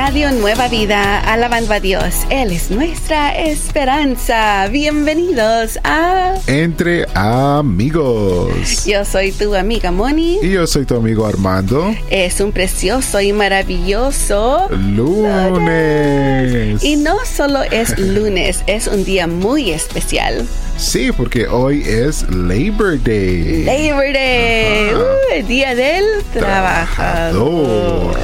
Radio Nueva Vida, alabando a Dios. Él es nuestra esperanza. Bienvenidos a Entre Amigos. Yo soy tu amiga Moni. Y yo soy tu amigo Armando. Es un precioso y maravilloso lunes. Y no solo es lunes, es un día muy especial. Sí, porque hoy es Labor Day. Labor Day, uh, el día del trabajador.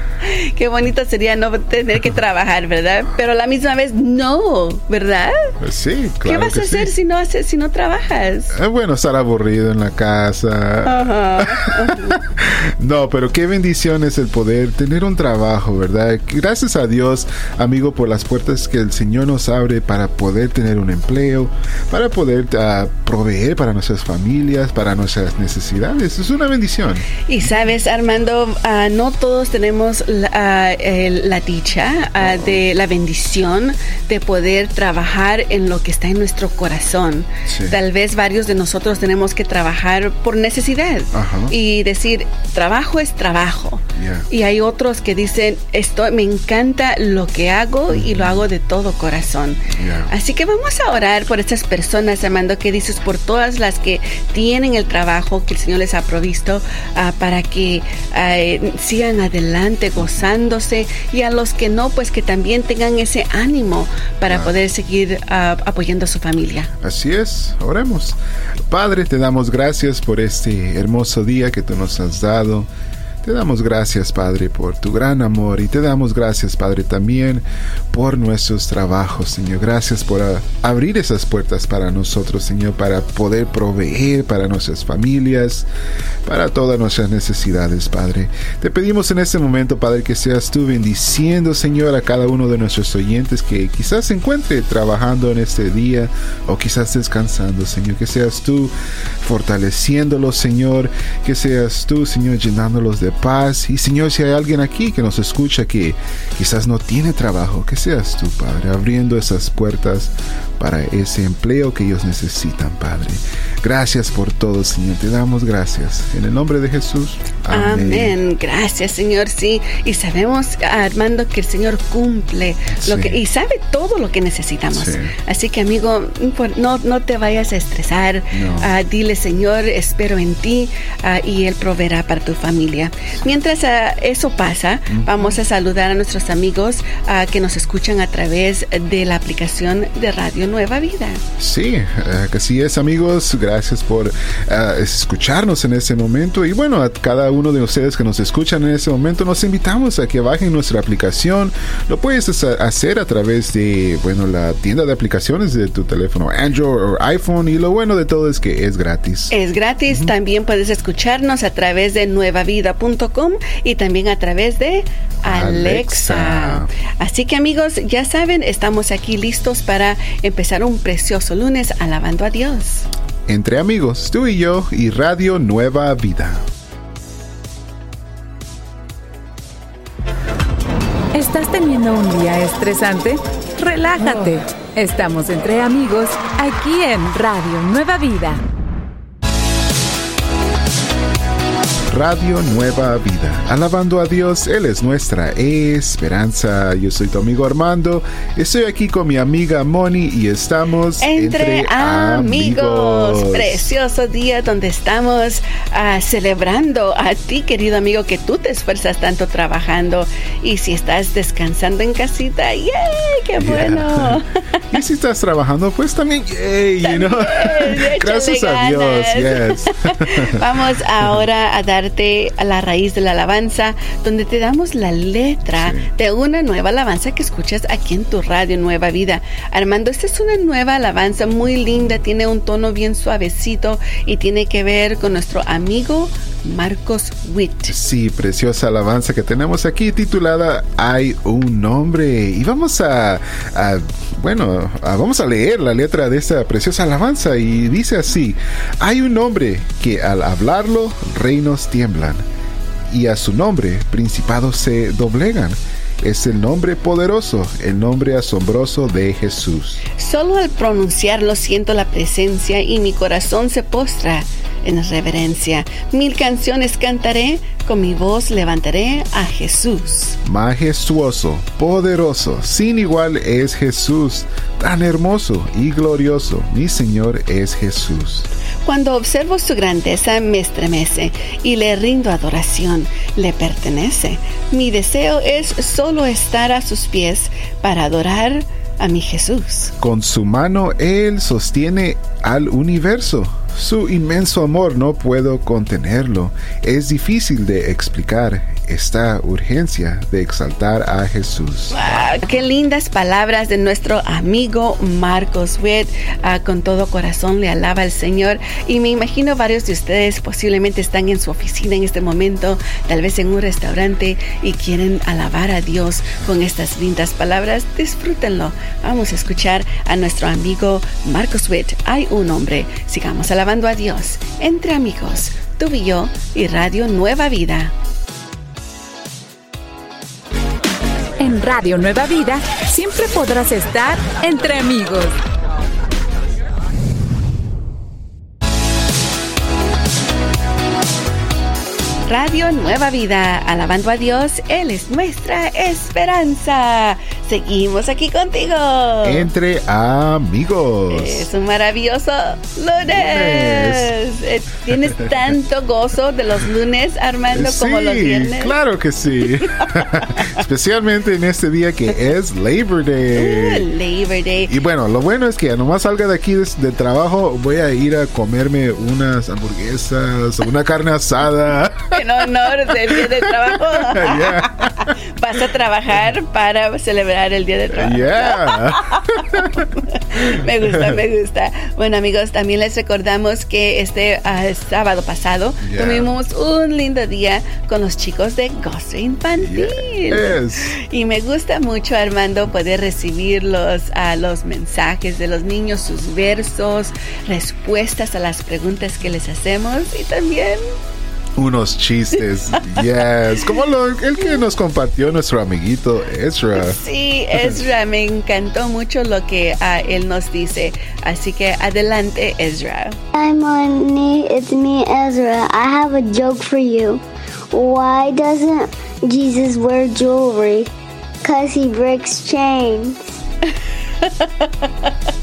Qué bonito sería no tener que trabajar, ¿verdad? Pero a la misma vez no, ¿verdad? Sí, claro. ¿Qué vas a hacer si no haces, si no trabajas? Es bueno estar aburrido en la casa. no, pero qué bendición es el poder tener un trabajo, ¿verdad? Gracias a Dios, amigo, por las puertas que el Señor nos abre para poder tener un empleo, para poder uh, proveer para nuestras familias, para nuestras necesidades. Es una bendición. Y sabes, Armando, uh, no todos tenemos la, uh, la dicha uh, de la bendición de poder trabajar en lo que está en nuestro corazón. Sí. Tal vez varios de nosotros tenemos que trabajar por necesidad uh -huh. y decir, trabajo es trabajo. Yeah. Y hay otros que dicen, esto me encanta lo que hago y lo hago de todo corazón. Yeah. Así que vamos a orar por estas personas, Amando, que dices por todas las que tienen el trabajo que el Señor les ha provisto uh, para que uh, sigan adelante y a los que no, pues que también tengan ese ánimo para poder seguir uh, apoyando a su familia. Así es, oremos. Padre, te damos gracias por este hermoso día que tú nos has dado. Te damos gracias, Padre, por tu gran amor y te damos gracias, Padre, también por nuestros trabajos, Señor. Gracias por abrir esas puertas para nosotros, Señor, para poder proveer para nuestras familias, para todas nuestras necesidades, Padre. Te pedimos en este momento, Padre, que seas tú bendiciendo, Señor, a cada uno de nuestros oyentes que quizás se encuentre trabajando en este día o quizás descansando, Señor. Que seas tú fortaleciéndolos, Señor. Que seas tú, Señor, llenándolos de paz. Y Señor, si hay alguien aquí que nos escucha que quizás no tiene trabajo, que seas tú, Padre, abriendo esas puertas para ese empleo que ellos necesitan, Padre. Gracias por todo, Señor. Te damos gracias. En el nombre de Jesús. Amén. Amén. Gracias, Señor. Sí. Y sabemos, Armando, que el Señor cumple Sí. lo que y sabe todo lo que necesitamos. Sí. Así que, amigo, no, no te vayas a estresar. No. Ah, dile, Señor, espero en ti ah, y Él proveerá para tu familia. Mientras ah, eso pasa, vamos a saludar a nuestros amigos ah, que nos escuchan a través de la aplicación de Radio Nueva Vida. Sí, que así es amigos, gracias por escucharnos en este momento. Y bueno, a cada uno de ustedes que nos escuchan en este momento nos invitamos a que bajen nuestra aplicación, lo puedes hacer- hacer a través de, bueno, la tienda de aplicaciones de tu teléfono Android o iPhone. Y lo bueno de todo es que es gratis. Es gratis, también puedes escucharnos a través de nuevavida.com y también a través de Alexa. Alexa. Así que amigos, ya saben, estamos aquí listos para empezar un precioso lunes alabando a Dios. Entre amigos, tú y yo y Radio Nueva Vida. ¿Estás teniendo un día estresante? Relájate. Estamos entre amigos aquí en Radio Nueva Vida. Radio Nueva Vida. Alabando a Dios, Él es nuestra esperanza. Yo soy tu amigo Armando. Estoy aquí con mi amiga Moni y estamos Entre, amigos. Precioso día donde estamos ah, celebrando a ti, querido amigo, que tú te esfuerzas tanto trabajando. Y si estás descansando en casita, ¡yay! ¡Qué bueno! y si estás trabajando, pues también, yay, you know? Échale Gracias a Dios, yes. Vamos ahora a darte a la raíz de la alabanza, donde te damos la letra Sí. de una nueva alabanza que escuchas aquí en tu radio Nueva Vida. Armando, esta es una nueva alabanza muy linda, tiene un tono bien suavecito y tiene que ver con nuestro amigo Marcos Witt. Sí, preciosa alabanza que tenemos aquí titulada Hay un nombre. Y vamos a, a- bueno, a- vamos a leer la letra de esta preciosa alabanza y dice así, hay un nombre que al hablarlo reinos tiemblan y a su nombre principados se doblegan. Es el nombre poderoso, el nombre asombroso de Jesús. Solo al pronunciarlo siento la presencia y mi corazón se postra. En reverencia. Mil canciones cantaré, con mi voz levantaré a Jesús. Majestuoso, poderoso, sin igual es Jesús, tan hermoso y glorioso, mi Señor es Jesús. Cuando observo su grandeza me estremece y le rindo adoración, le pertenece. Mi deseo es solo estar a sus pies para adorar a mi Jesús. Con su mano Él sostiene al universo. Su inmenso amor no puedo contenerlo. Es difícil de explicar esta urgencia de exaltar a Jesús. qué lindas palabras de nuestro amigo Marcos Witt. Ah, con todo corazón le alaba al Señor. Y me imagino varios de ustedes posiblemente están en su oficina en este momento, tal vez en un restaurante y quieren alabar a Dios con estas lindas palabras. Disfrútenlo. Vamos a escuchar a nuestro amigo Marcos Witt. Hay un hombre. Sigamos alabando a Dios entre amigos. Tú y yo y Radio Nueva Vida. Radio Nueva Vida siempre podrás estar entre amigos. Radio Nueva Vida, alabando a Dios, Él es nuestra esperanza. Seguimos aquí contigo. Entre amigos. Es un maravilloso lunes. Eh, Tienes tanto gozo de los lunes, Armando, como los viernes. Claro que sí. Especialmente en este día que es Labor Day. Uh, Labor Day. Y bueno, lo bueno es que nomás salga de aquí del trabajo, voy a ir a comerme unas hamburguesas, una carne asada. En honor del día de trabajo. Vas a trabajar para celebrar el día de trabajo. me gusta, me gusta. Bueno, amigos, también les recordamos que este uh, sábado pasado tuvimos un lindo día con los chicos de Gozo Infantil. Y me gusta mucho, Armando, poder recibir los, uh, los mensajes de los niños, sus versos, respuestas a las preguntas que les hacemos y también unos chistes. Yes. Como lo, el que nos compartió nuestro amiguito Ezra. Sí, Ezra, me encantó mucho lo que uh, él nos dice. Así que adelante, Ezra. Hi, Moni. It's me, Ezra. I have a joke for you. Why doesn't Jesus wear jewelry? Because he breaks chains.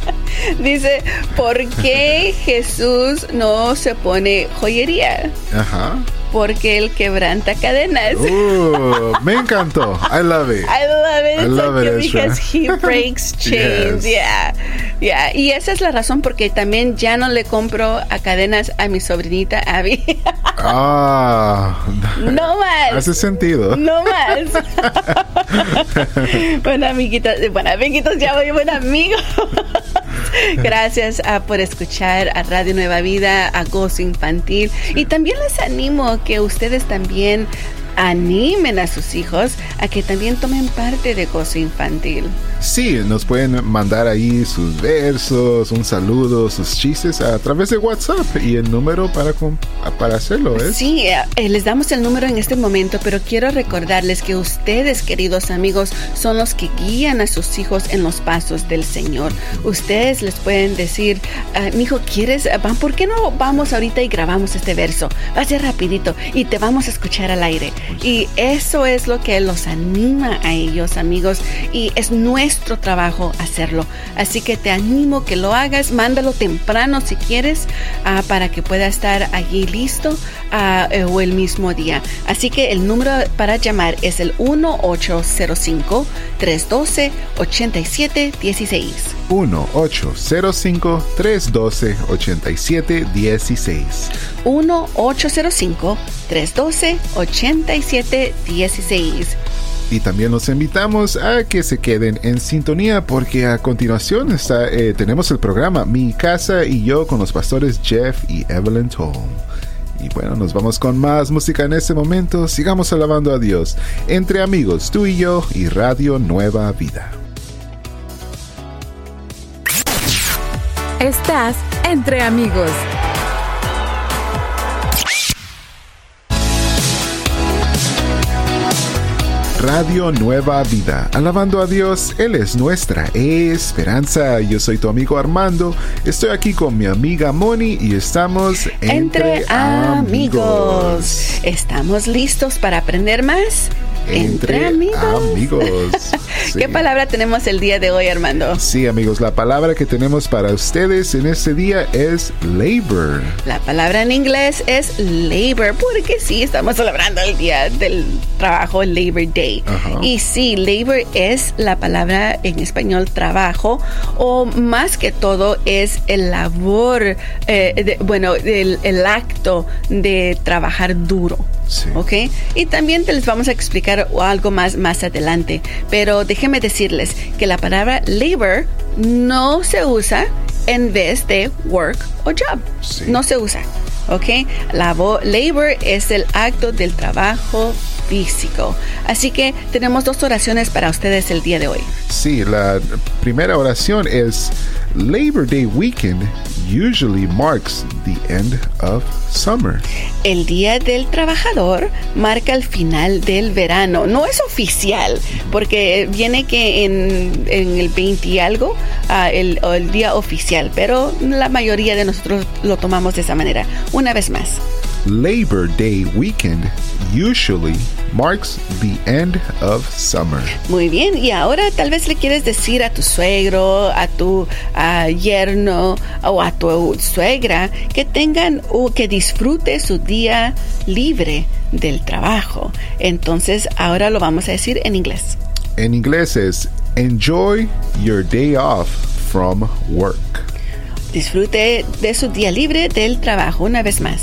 Dice, ¿por qué Jesús no se pone joyería? Ajá. Porque él quebranta cadenas. Uh, me encantó. I love it. I love it. I love it because he breaks chains. Yeah. Yeah. Y esa es la razón porque también ya no le compro a cadenas a mi sobrinita Abby. Ah. No más. Hace sentido. No más. bueno, amiguitos, bueno, amiguitos, ya voy buen amigo. Gracias uh, por escuchar a Radio Nueva Vida, a Gozo Infantil. Y también les animo que ustedes también animen a sus hijos a que también tomen parte de Gozo Infantil. Sí, nos pueden mandar ahí sus versos, un saludo, sus chistes a través de WhatsApp y el número para, para hacerlo es. Sí, eh, les damos el número en este momento, pero quiero recordarles que ustedes, queridos amigos, son los que guían a sus hijos en los pasos del Señor. Ustedes les pueden decir, uh, mi hijo, ¿quieres? ¿Por qué no vamos ahorita y grabamos este verso? Va a ser rapidito y te vamos a escuchar al aire. Y eso es lo que los anima a ellos, amigos, y es nuestro nuestro trabajo hacerlo. Así que te animo que lo hagas, mándalo temprano si quieres uh, para que pueda estar allí listo uh, o el mismo día. Así que el número para llamar es el 1805 312 8716. 1805 312 8716. 1805 312 8716 y también los invitamos a que se queden en sintonía porque a continuación está, eh, tenemos el programa Mi casa y yo con los pastores Jeff y Evelyn Toll. Y bueno, nos vamos con más música en este momento. Sigamos alabando a Dios entre amigos, tú y yo y Radio Nueva Vida. Estás entre amigos. Radio Nueva Vida. Alabando a Dios, Él es nuestra esperanza. Yo soy tu amigo Armando. Estoy aquí con mi amiga Moni y estamos entre, entre amigos. ¿Estamos listos para aprender más? Entre, amigos. ¿Qué palabra tenemos el día de hoy, Armando? Sí, amigos, la palabra que tenemos para ustedes en este día es labor. La palabra en inglés es labor, porque sí, estamos celebrando el día del trabajo, Labor Day. Y sí, labor es la palabra en español trabajo, o más que todo es el labor, eh, bueno, el, el acto de trabajar duro. Sí. ¿Ok? Y también te les vamos a explicar algo más más adelante. Pero déjenme decirles que la palabra labor no se usa en vez de work o job. No se usa. ¿Ok? labor es el acto del trabajo físico. Así que tenemos dos oraciones para ustedes el día de hoy. Sí, la primera oración es Labor Day weekend usually marks the end of summer. El Día del Trabajador marca el final del verano. No es oficial, porque viene que en, el 20 y algo, uh, el, el día oficial, pero la mayoría de nosotros lo tomamos de esa manera. Una vez más. Labor Day weekend usually marks the end of summer. Muy bien, y ahora tal vez le quieres decir a tu suegro, a tu yerno o a tu suegra que tengan o que disfrute su día libre del trabajo. Entonces ahora lo vamos a decir en inglés. En inglés es enjoy your day off from work. Disfrute de su día libre del trabajo una vez más.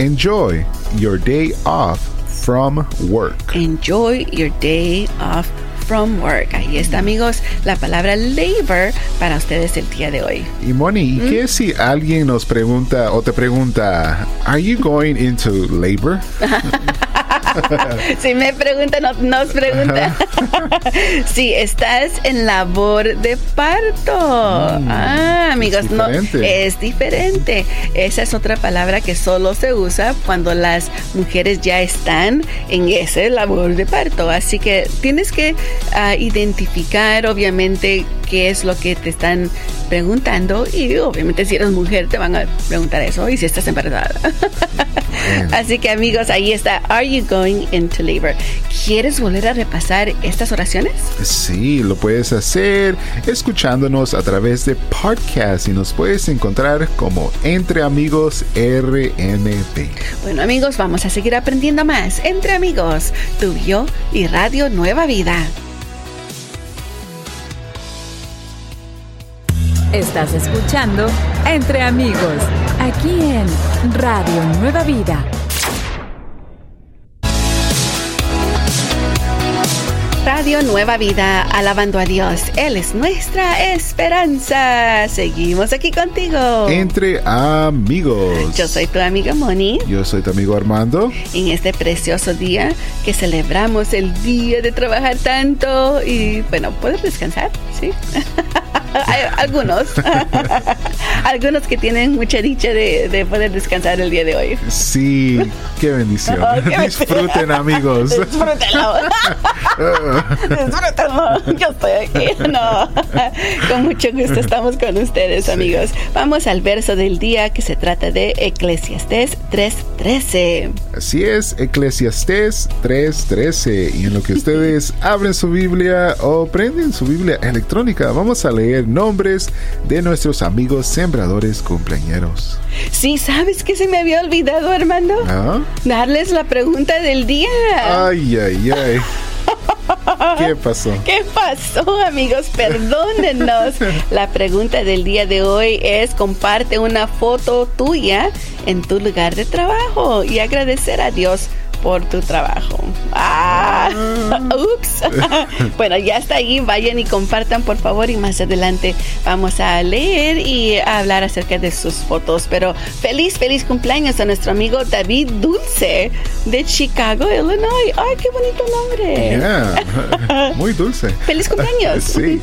Enjoy your day off from work. Enjoy your day off from work. Ahí está, amigos, la palabra labor para ustedes el día de hoy. Y Moni, ¿y qué ¿Mm? si alguien nos pregunta o te pregunta, ¿Are you going into labor? si me preguntan, nos pregunta. si estás en labor de parto. Mm, ah, amigos, no. Es diferente. Esa es otra palabra que solo se usa cuando las mujeres ya están en ese labor de parto. Así que tienes que ah, identificar, obviamente, qué es lo que te están preguntando. Y obviamente, si eres mujer, te van a preguntar eso. Y si estás embarazada. Así que, amigos, ahí está. Are you going going into labor. ¿Quieres volver a repasar estas oraciones? Sí, lo puedes hacer escuchándonos a través de podcast y nos puedes encontrar como Entre Amigos RNP. Bueno amigos, vamos a seguir aprendiendo más Entre Amigos, tu yo y Radio Nueva Vida. Estás escuchando Entre Amigos, aquí en Radio Nueva Vida Radio Nueva Vida, alabando a Dios. Él es nuestra esperanza. Seguimos aquí contigo. Entre amigos. Yo soy tu amiga Moni. Yo soy tu amigo Armando. En este precioso día que celebramos el día de trabajar tanto y, bueno, ¿puedes descansar? Sí. algunos. algunos que tienen mucha dicha de, poder descansar el día de hoy. Sí, qué bendición. Oh, Disfruten, amigos. Disfrútenlo. Disfrútenlo. Yo estoy aquí. No. Con mucho gusto estamos con ustedes, amigos. Vamos al verso del día que se trata de Eclesiastés 3:13. Así es, Eclesiastés 3:13. Y en lo que ustedes abren su Biblia o prenden su Biblia electrónica, vamos a leer nombres de nuestros amigos sembradores cumpleañeros. Sí, ¿sabes que se me había olvidado, Armando? ¿Ah? Darles la pregunta del día. Ay, ay, ay. ¿Qué pasó? ¿Qué pasó, amigos? Perdónenos. La pregunta del día de hoy es comparte una foto tuya en tu lugar de trabajo y agradecer a Dios por tu trabajo. Ah, ups. bueno, ya está ahí. Vayan y compartan, por favor. Y más adelante vamos a leer y a hablar acerca de sus fotos. Pero feliz, feliz cumpleaños a nuestro amigo David Dulce de Chicago, Illinois. Ay, qué bonito nombre. Muy dulce. feliz cumpleaños. sí.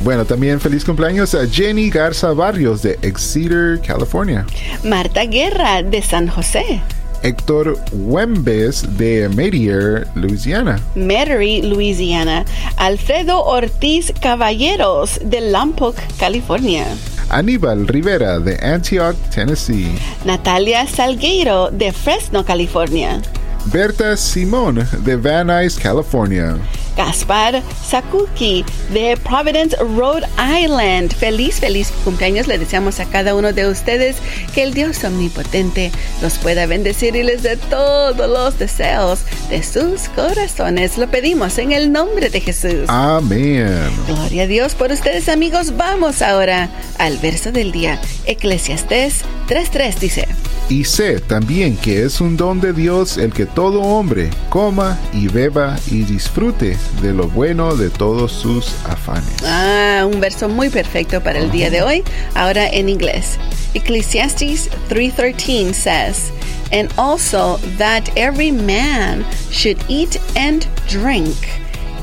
Bueno, también feliz cumpleaños a Jenny Garza Barrios de Exeter, California. Marta Guerra de San José. Héctor Wembes de Merier, Louisiana. Metairie, Louisiana. Alfredo Ortiz Caballeros de Lompoc, California. Aníbal Rivera de Antioch, Tennessee. Natalia Salgueiro de Fresno, California. Berta Simón de Van Nuys, California. Gaspar Sakuki de Providence, Rhode Island. Feliz, feliz cumpleaños. Le deseamos a cada uno de ustedes que el Dios omnipotente los pueda bendecir y les dé todos los deseos de sus corazones. Lo pedimos en el nombre de Jesús. Amén. Gloria a Dios por ustedes amigos. Vamos ahora al verso del día. Eclesiastés 3.3 dice. Y sé también que es un don de Dios el que todo hombre coma y beba y disfrute de lo bueno de todos sus afanes. Ah, un verso muy perfecto para el día de hoy. Ahora en inglés. Ecclesiastes 3:13 says, "And also that every man should eat and drink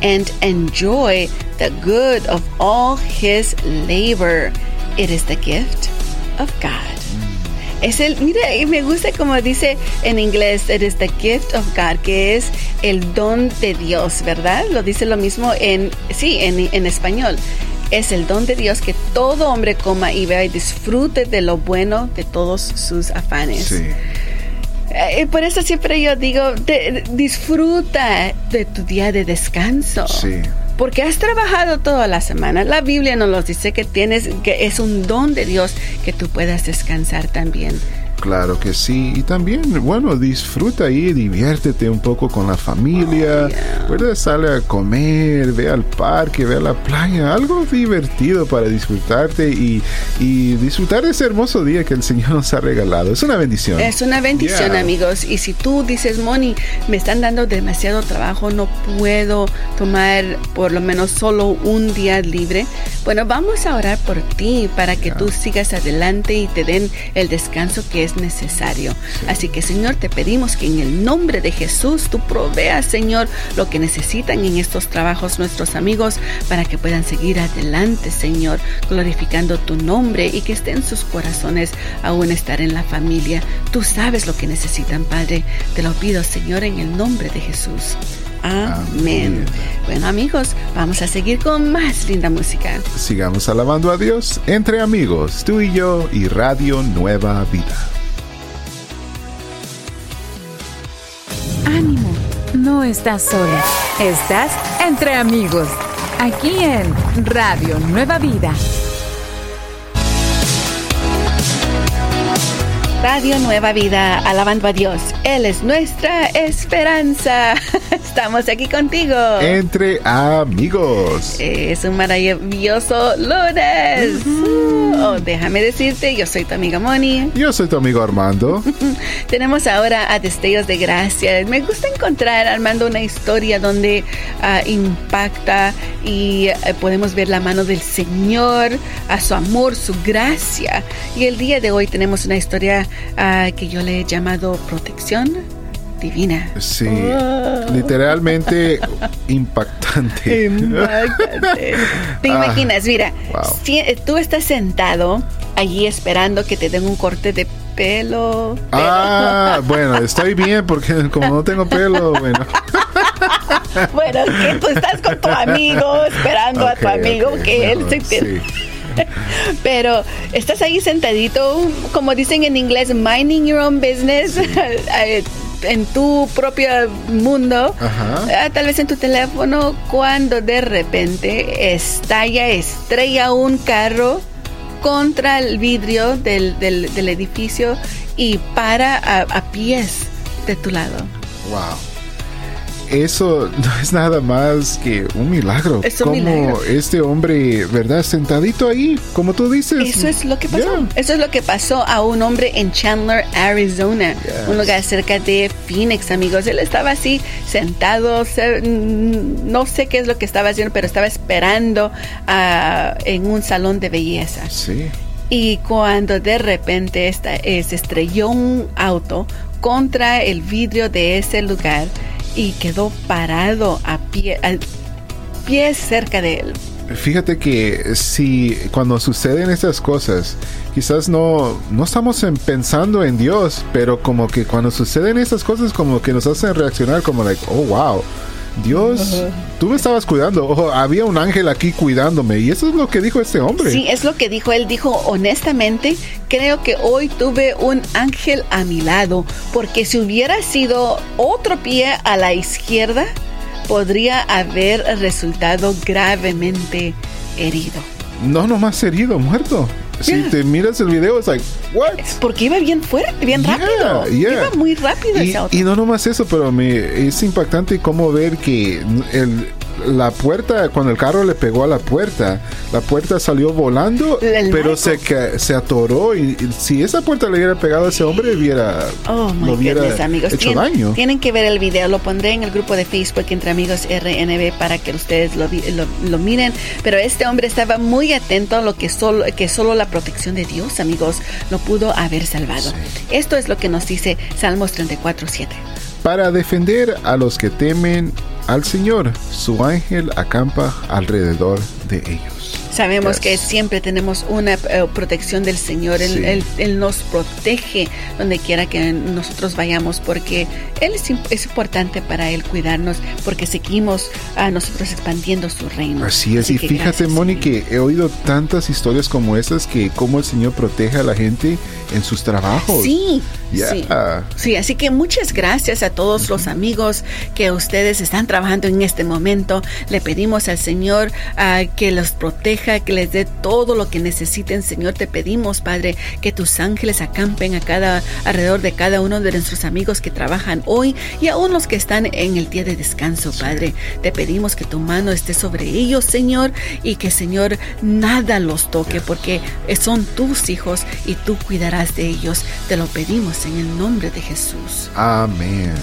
and enjoy the good of all his labor. It is the gift of God." Es el, mira, y me gusta como dice en inglés, it is the gift of God, que es el don de Dios, ¿verdad? Lo dice lo mismo en, sí, en, en español. Es el don de Dios que todo hombre coma y vea y disfrute de lo bueno de todos sus afanes. Sí. Eh, por eso siempre yo digo, de- disfruta de tu día de descanso. Sí. Porque has trabajado toda la semana. La Biblia nos dice que tienes, que es un don de Dios que tú puedas descansar también. Claro que sí. Y también, bueno, disfruta y diviértete un poco con la familia. ¿Verdad? Sale a comer, ve al parque, ve a la playa. Algo divertido para disfrutarte y, y disfrutar de ese hermoso día que el Señor nos ha regalado. Es una bendición. Es una bendición, Yeah. amigos. Y si tú dices, Moni, me están dando demasiado trabajo, no puedo tomar por lo menos solo un día libre, bueno, vamos a orar por ti para que tú sigas adelante y te den el descanso que es necesario. Así que, Señor, te pedimos que en el nombre de Jesús tú proveas, Señor, lo que necesitan en estos trabajos nuestros amigos para que puedan seguir adelante, Señor, glorificando tu nombre y que esté en sus corazones aún estar en la familia. Tú sabes lo que necesitan, Padre. Te lo pido, Señor, en el nombre de Jesús. Amén. Amén. Bueno, amigos, vamos a seguir con más linda música. Sigamos alabando a Dios entre amigos, tú y yo y Radio Nueva Vida. Ánimo, no estás sola. Estás entre amigos. Aquí en Radio Nueva Vida. Radio Nueva Vida, alabando a Dios. Él es nuestra esperanza. Estamos aquí contigo. Entre amigos. Es un maravilloso lunes. Oh, déjame decirte, yo soy tu amiga Moni. Yo soy tu amigo Armando. Tenemos ahora a Destellos de Gracia. Me gusta encontrar, Armando, una historia donde ah, impacta y eh, podemos ver la mano del Señor, a su amor, su gracia. Y el día de hoy tenemos una historia ah, que yo le he llamado Protección Divina. Sí, literalmente impactante. Impactante. ¿Te Ah, imaginas? Mira, wow. si, tú estás sentado allí esperando que te den un corte de pelo. Ah, bueno, estoy bien porque como no tengo pelo, bueno. Bueno, que tú estás con tu amigo, esperando a tu amigo que él se sí. Pero estás ahí sentadito, como dicen en inglés, minding your own business, eh, en tu propio mundo, Ajá. ah, tal vez en tu teléfono, cuando de repente estalla, estrella un carro contra el vidrio del, del- del edificio y para a, a pies de tu lado. Wow. Eso no es nada más que un milagro. Es un como milagro. este hombre, ¿verdad? Sentadito ahí, como tú dices. Eso es lo que pasó. Yeah. Eso es lo que pasó a un hombre en Chandler, Arizona, Yes. un lugar cerca de Phoenix, amigos. Él estaba así sentado, se- mm, no sé qué es lo que estaba haciendo, pero estaba esperando ah, en un salón de belleza. Sí. Y cuando de repente esta- eh, se estrelló un auto contra el vidrio de ese lugar y quedó parado a pie, al pie cerca de él. fíjate que si cuando suceden estas cosas, quizás no, no estamos pensando en Dios, pero como que cuando suceden estas cosas como que nos hacen reaccionar como like, oh wow. Dios, tú me estabas cuidando. había un ángel aquí cuidándome. Y eso es lo que dijo este hombre. Sí, es lo que dijo. Él dijo, honestamente, creo que hoy tuve un ángel a mi lado. Porque si hubiera sido otro pie a la izquierda, podría haber resultado gravemente herido. No, nomás herido, muerto. Si te miras el video, es like, what? Porque iba bien fuerte, bien rápido. Iba muy rápido y, Y no nomás eso, pero me, es impactante cómo ver que el, la puerta, cuando el carro le pegó a la puerta, la puerta salió volando, pero se, se atoró y, si esa puerta le hubiera pegado a ese hombre, hubiera, oh, hubiera amigos. hecho daño. Tienen que ver el video, lo pondré en el grupo de Facebook entre amigos RNB para que ustedes lo, lo, miren, pero este hombre estaba muy atento a lo que solo, que solo la protección de Dios, amigos, lo pudo haber salvado. Esto es lo que nos dice Salmos 34, 7. Para defender a los que temen al Señor, su ángel acampa alrededor de ellos. Sabemos que siempre tenemos una eh, protección del Señor. Él, nos protege donde quiera que nosotros vayamos porque Él es, importante para Él cuidarnos porque seguimos a nosotros expandiendo su reino. Así es. y fíjate, Moni, que he oído tantas historias como esas que cómo el Señor protege a la gente en sus trabajos. Sí. Sí. así que muchas gracias a todos los amigos que ustedes están trabajando en este momento. Le pedimos al Señor ah, que los proteja, que les dé todo lo que necesiten. Señor, te pedimos, Padre, que tus ángeles acampen a cada alrededor de cada uno de nuestros amigos que trabajan hoy y aún los que están en el día de descanso, Padre. Te pedimos que tu mano esté sobre ellos, Señor, y que, Señor, nada los toque porque son tus hijos y tú cuidarás de ellos. Te lo pedimos en el nombre de Jesús. Amén.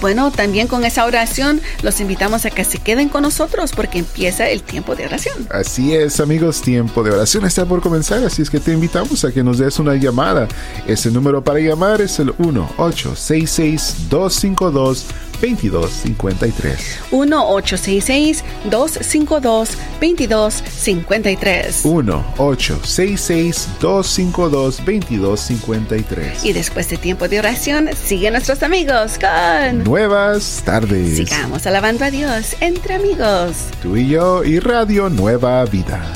Bueno, también con esa oración los invitamos a que se queden con nosotros porque empieza el tiempo de oración. Así es, amigos, tiempo de oración está por comenzar, así es que te invitamos a que nos des una llamada. Ese número para llamar es el 1 866 252 2253. 1-866-252-2253. 1-866-252-2253. Y después de tiempo de oración, sigue nuestros amigos con Nuevas tardes. Sigamos alabando a Dios entre amigos. Tú y yo y Radio Nueva Vida.